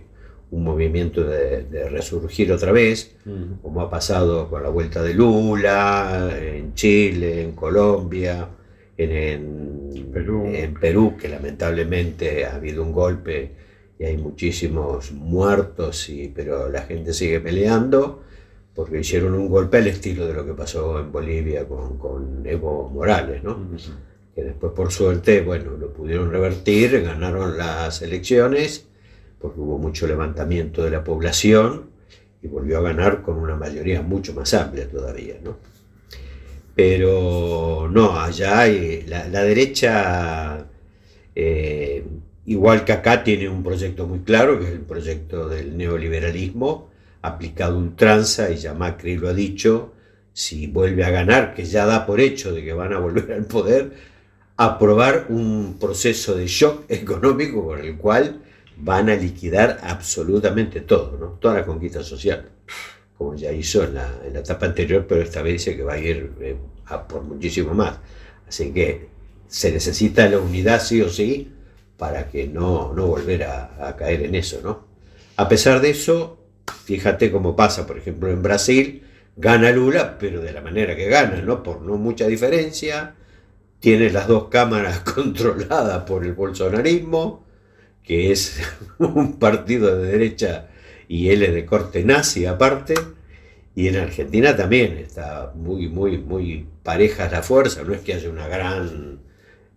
un movimiento de, de resurgir otra vez, como ha pasado con la vuelta de Lula, en Chile, en Colombia, en, en Perú. en Perú, que lamentablemente ha habido un golpe y hay muchísimos muertos, y, pero la gente sigue peleando porque hicieron un golpe al estilo de lo que pasó en Bolivia con, con Evo Morales, ¿no? que después por suerte, bueno, lo pudieron revertir, ganaron las elecciones, porque hubo mucho levantamiento de la población y volvió a ganar con una mayoría mucho más amplia todavía, ¿no? Pero no, allá hay- la, derecha, eh, igual que acá, tiene un proyecto muy claro, que es el proyecto del neoliberalismo, aplicado ultranza, y ya Macri lo ha dicho, si vuelve a ganar, que ya da por hecho de que van a volver al poder, aprobar un proceso de shock económico por el cual van a liquidar absolutamente todo, ¿no? toda la conquista social, como ya hizo en la, en la etapa anterior, pero esta vez dice que va a ir eh, a por muchísimo más. Así que se necesita la unidad sí o sí para que no, no volver a, a caer en eso. ¿no? A pesar de eso, fíjate cómo pasa, por ejemplo, en Brasil, gana Lula, pero de la manera que gana, ¿no? por no mucha diferencia, tiene las dos cámaras controladas por el bolsonarismo, que es un partido de derecha y él es de corte nazi aparte, y en Argentina también está muy, muy, muy parejas la fuerza, no es que haya una gran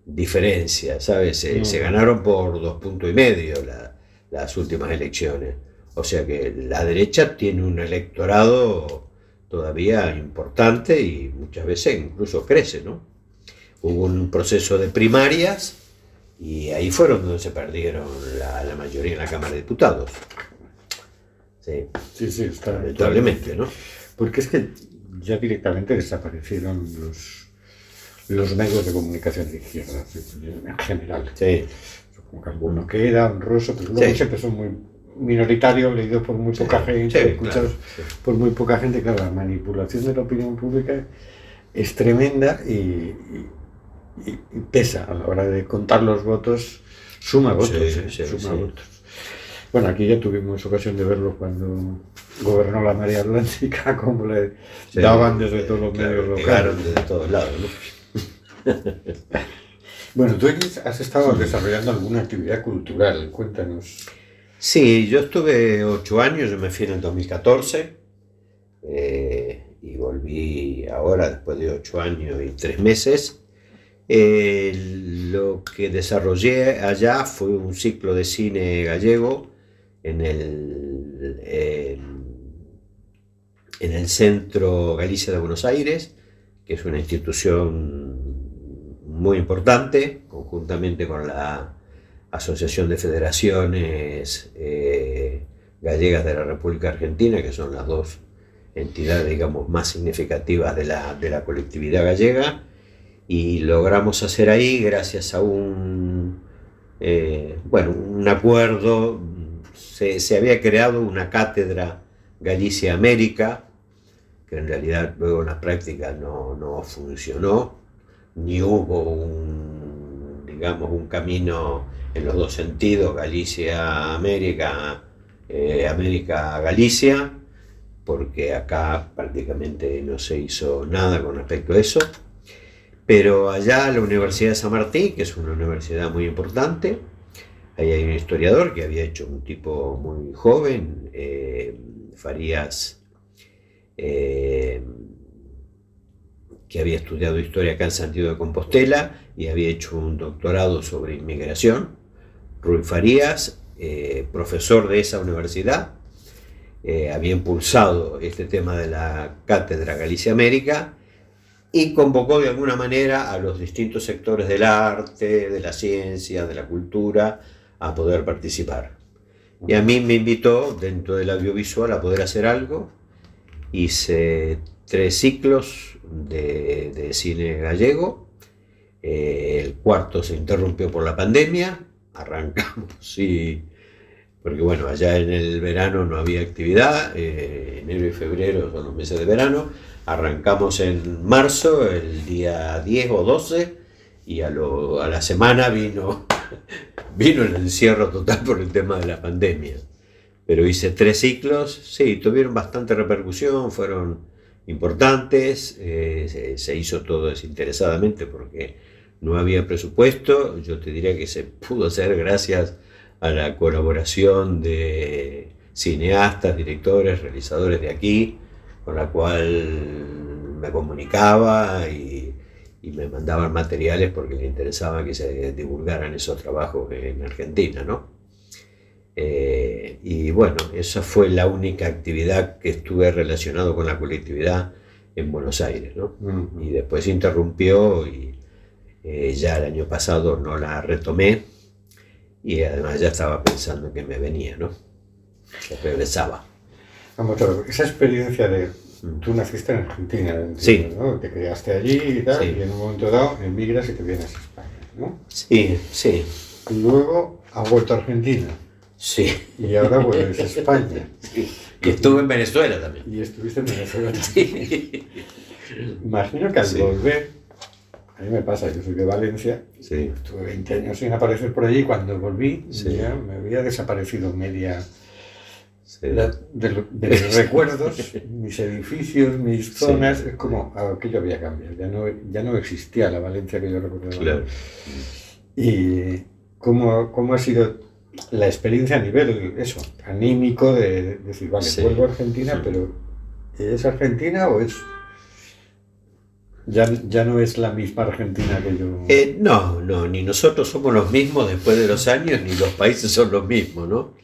diferencia, ¿sabes? Se, No. se ganaron por dos puntos y medio la- las últimas elecciones. O sea que la derecha tiene un electorado todavía importante y muchas veces incluso crece, ¿no? Hubo un proceso de primarias y ahí fueron donde se perdieron la, la mayoría en la Cámara de Diputados. Sí, Sí, sí, está. lamentablemente, ¿no? Porque es que ya directamente desaparecieron los, los medios de comunicación de izquierda, en general. Sí, Supongo que alguno queda, honroso, pero luego Sí. siempre son muy minoritarios, leídos por muy poca gente, sí, escuchados claro, por muy poca gente. Claro, la manipulación de la opinión pública es tremenda y, y- y- y pesa a la hora de contar los votos, suma votos, Sí, sí, suma votos. Bueno, aquí ya tuvimos ocasión de verlo cuando gobernó la María Atlántica, como le daban desde todos los Claro, medios locales. desde todos lados, ¿no? Bueno, tú has estado desarrollando alguna actividad cultural, cuéntanos. Sí, yo estuve ocho años, yo me fui en el 2014 eh, y volví ahora después de ocho años y tres meses. Eh, lo que desarrollé allá fue un ciclo de cine gallego en el, en el Centro Galicia de Buenos Aires, que es una institución muy importante, conjuntamente con la Asociación de Federaciones eh, Gallegas de la República Argentina, que son las dos entidades, digamos, más significativas de la, de la colectividad gallega, y logramos hacer ahí, gracias a un, eh, bueno, un acuerdo, se, se había creado una cátedra Galicia América, que en realidad luego en la práctica no, no funcionó, ni hubo un, digamos, un camino en los dos sentidos, Galicia-América, eh, América-Galicia, porque acá prácticamente no se hizo nada con respecto a eso. Pero allá la Universidad de San Martín, que es una universidad muy importante, ahí hay un historiador que había hecho un tipo muy joven, eh, Farías, eh, que había estudiado historia acá en Santiago de Compostela y había hecho un doctorado sobre inmigración. Rui Farías, eh, profesor de esa universidad, eh, había impulsado este tema de la cátedra Galicia América y convocó de alguna manera a los distintos sectores del arte, de la ciencia, de la cultura, a poder participar. Y a mí me invitó dentro del audiovisual a poder hacer algo. Hice tres ciclos de, de cine gallego. Eh, el cuarto se interrumpió por la pandemia. Arrancamos y... Porque bueno, allá en el verano no había actividad. eh, enero y febrero son los meses de verano. Arrancamos en marzo, el día 10 o 12, y a, la semana vino, vino el encierro total por el tema de la pandemia. Pero hice tres ciclos, sí, tuvieron bastante repercusión, fueron importantes, eh, se hizo todo desinteresadamente porque no había presupuesto. Yo te diría que se pudo hacer gracias a la colaboración de cineastas, directores, realizadores de aquí, con la cual me comunicaba y, y me mandaban materiales porque les interesaba que se divulgaran esos trabajos en Argentina, ¿no? Eh, y bueno, esa fue la única actividad que estuve relacionado con la colectividad en Buenos Aires, ¿no? Y después se interrumpió y eh, ya el año pasado no la retomé y además ya estaba pensando que me venía, ¿no? Que regresaba. Vamos a ver, esa experiencia de. Mm. Tú naciste en Argentina, entiendo, Sí. ¿no? Te criaste allí y tal, Sí. y en un momento dado emigras y te vienes a España, ¿no? Sí, sí, Y luego has vuelto a Argentina sí. y ahora vuelves a España. Y estuve en Venezuela también. Y estuviste en Venezuela también. Imagino que al Sí. volver, a mí me pasa, yo soy de Valencia, Sí, estuve 20 años sin aparecer por allí, cuando volví Sí. ya me había desaparecido media sí. La- de, de mis recuerdos, mis edificios, mis Sí. zonas, es como aquello había cambiado, ya no, ya no existía la Valencia que yo recordaba. Claro. Y cómo, cómo ha sido la experiencia a nivel, eso, anímico de, de decir, vale, Sí. vuelvo a Argentina, Sí. pero ¿es Argentina o es... Ya, ya no es la misma Argentina que yo... Eh, no, no, ni nosotros somos los mismos después de los años, ni los países son los mismos, ¿no?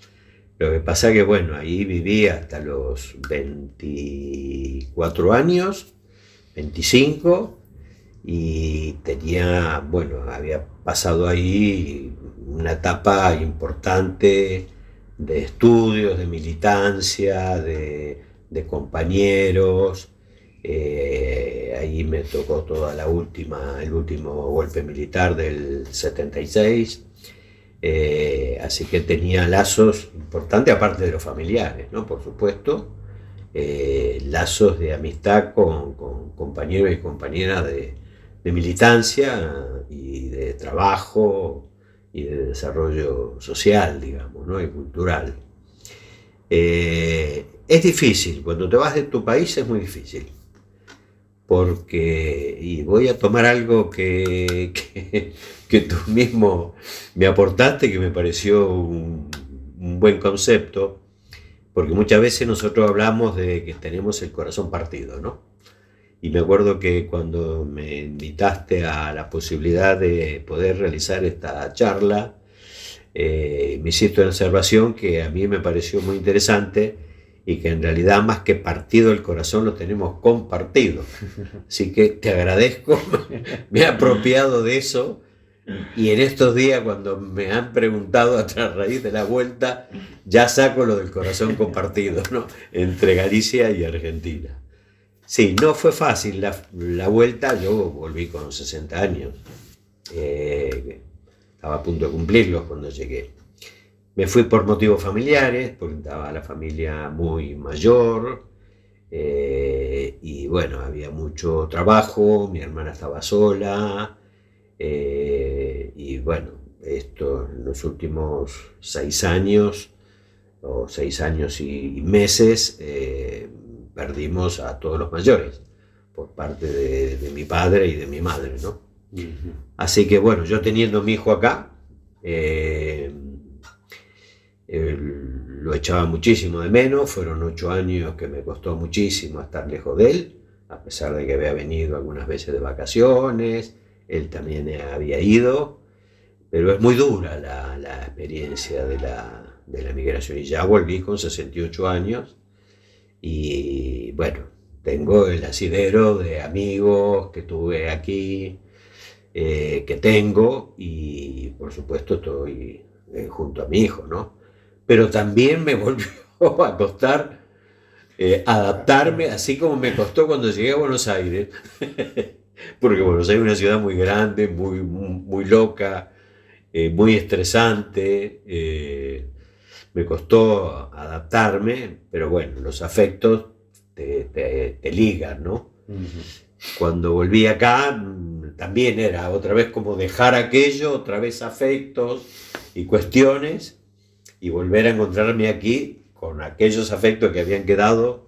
Lo que pasa que, bueno, ahí viví hasta los 24 años, 25, y tenía, bueno, había pasado ahí una etapa importante de estudios, de militancia, de, de compañeros. Eh, ahí me tocó toda la última, el último golpe militar del 76. Eh, así que tenía lazos importantes, aparte de los familiares, ¿no? Por supuesto, eh, lazos de amistad con, compañeros y compañeras de, militancia y de trabajo y de desarrollo social, digamos, ¿no? y cultural. Eh, es difícil, cuando te vas de tu país es muy difícil, porque, y voy a tomar algo que, que tú mismo me aportaste, que me pareció un, un buen concepto, porque muchas veces nosotros hablamos de que tenemos el corazón partido, ¿no? Y me acuerdo que cuando me invitaste a la posibilidad de poder realizar esta charla, eh, me hiciste una observación que a mí me pareció muy interesante y que en realidad más que partido el corazón lo tenemos compartido. Así que te agradezco, me he apropiado de eso y en estos días cuando me han preguntado a raíz de la vuelta, ya saco lo del corazón compartido, ¿no? Entre Galicia y Argentina. Sí, no fue fácil la, la vuelta, yo volví con 60 años, eh, estaba a punto de cumplirlos cuando llegué. Me fui por motivos familiares, porque estaba la familia muy mayor, eh, y bueno, había mucho trabajo, mi hermana estaba sola, eh, y bueno, esto en los últimos seis años, o seis años y meses, eh, perdimos a todos los mayores, por parte de, de mi padre y de mi madre, ¿no? Así que bueno, yo teniendo mi hijo acá, eh, lo echaba muchísimo de menos, fueron ocho años que me costó muchísimo estar lejos de él, a pesar de que había venido algunas veces de vacaciones, él también había ido, pero es muy dura la, experiencia de la, de la migración y ya volví con 68 años y bueno, tengo el asidero de amigos que tuve aquí, eh, que tengo y por supuesto estoy eh, junto a mi hijo, ¿no? Pero también me volvió a costar eh, adaptarme, así como me costó cuando llegué a Buenos Aires, porque Buenos Aires es una ciudad muy grande, muy, muy loca, eh, muy estresante, eh, me costó adaptarme, pero bueno, los afectos te, te, te ligan, ¿no? Cuando volví acá, mm, también era otra vez como dejar aquello, otra vez afectos y cuestiones, y volver a encontrarme aquí con aquellos afectos que habían quedado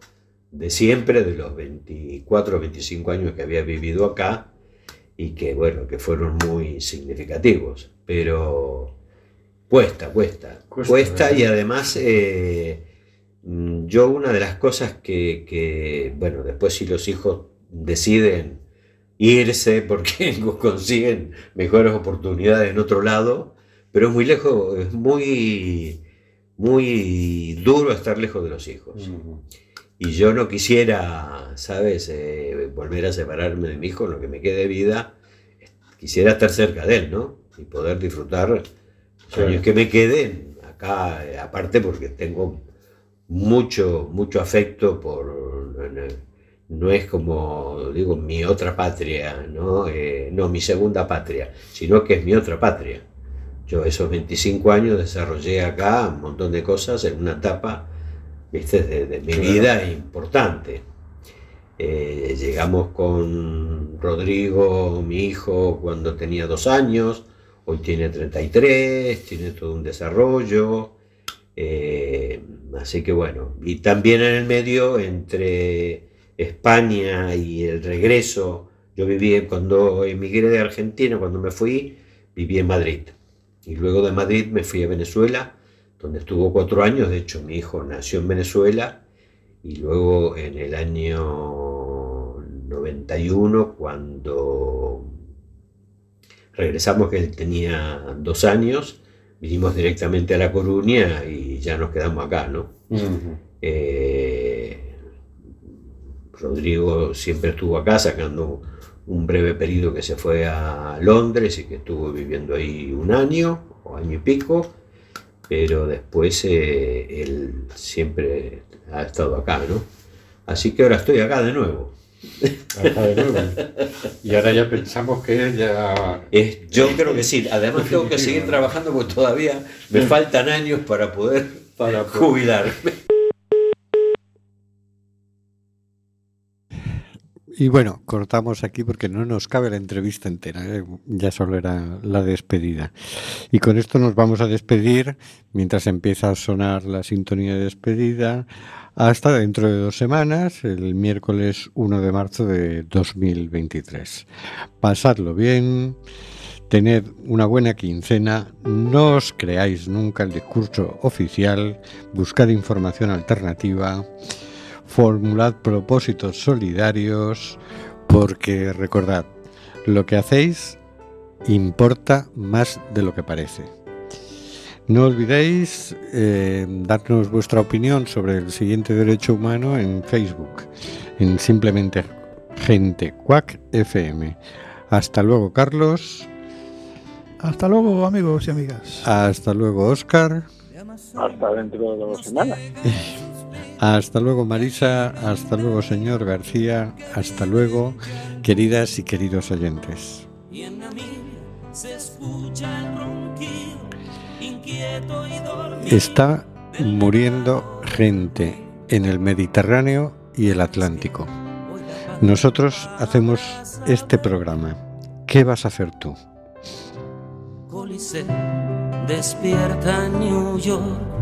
de siempre, de los 24 o 25 años que había vivido acá, y que bueno, que fueron muy significativos. Pero cuesta, cuesta, cuesta, cuesta y además eh, mm, yo una de las cosas que, que, bueno, después si los hijos deciden irse porque consiguen mejores oportunidades en otro lado, pero es muy lejos, es muy, muy duro estar lejos de los hijos. Uh -huh. Y yo no quisiera, ¿sabes?, eh, volver a separarme de mi hijo en lo que me quede de vida. Quisiera estar cerca de él, ¿no? Y poder disfrutar los años que me queden acá, eh, aparte porque tengo mucho, mucho afecto por no es como, digo, mi otra patria, ¿no? Eh, no mi segunda patria, sino que es mi otra patria. Yo esos 25 años desarrollé acá un montón de cosas en una etapa, viste, de, de mi vida importante. Eh, llegamos con Rodrigo, mi hijo, cuando tenía dos años, hoy tiene 33, tiene todo un desarrollo. Eh, así que bueno, y también en el medio entre España y el regreso, yo viví cuando emigré de Argentina, cuando me fui, viví en Madrid. Y luego de Madrid me fui a Venezuela, donde estuvo cuatro años, de hecho mi hijo nació en Venezuela, y luego en el año 91, cuando regresamos, que él tenía dos años, vinimos directamente a La Coruña y ya nos quedamos acá, ¿no? Eh, Rodrigo siempre estuvo acá sacando un breve periodo que se fue a Londres y que estuvo viviendo ahí un año o año y pico, pero después eh, él siempre ha estado acá, ¿no? Así que ahora estoy acá de nuevo. Acá de nuevo. Y ahora ya pensamos que ya... Es- yo creo que sí. Además tengo que seguir trabajando porque todavía me faltan años para poder, Para poder- jubilarme. Y bueno, cortamos aquí porque no nos cabe la entrevista entera, ¿eh? ya solo era la despedida. Y con esto nos vamos a despedir mientras empieza a sonar la sintonía de despedida hasta dentro de dos semanas, el miércoles 1 de marzo de 2023. Pasadlo bien, tened una buena quincena, no os creáis nunca el discurso oficial, buscad información alternativa formulad propósitos solidarios, porque recordad, lo que hacéis importa más de lo que parece. No olvidéis eh, darnos vuestra opinión sobre el siguiente derecho humano en Facebook, en simplemente gente Cuac FM. Hasta luego, Carlos. Hasta luego, amigos y amigas. Hasta luego, Oscar. Hasta dentro de dos semanas. Hasta luego Marisa, hasta luego señor García, hasta luego queridas y queridos oyentes. Está muriendo gente en el Mediterráneo y el Atlántico. Nosotros hacemos este programa. ¿Qué vas a hacer tú? Despierta New York.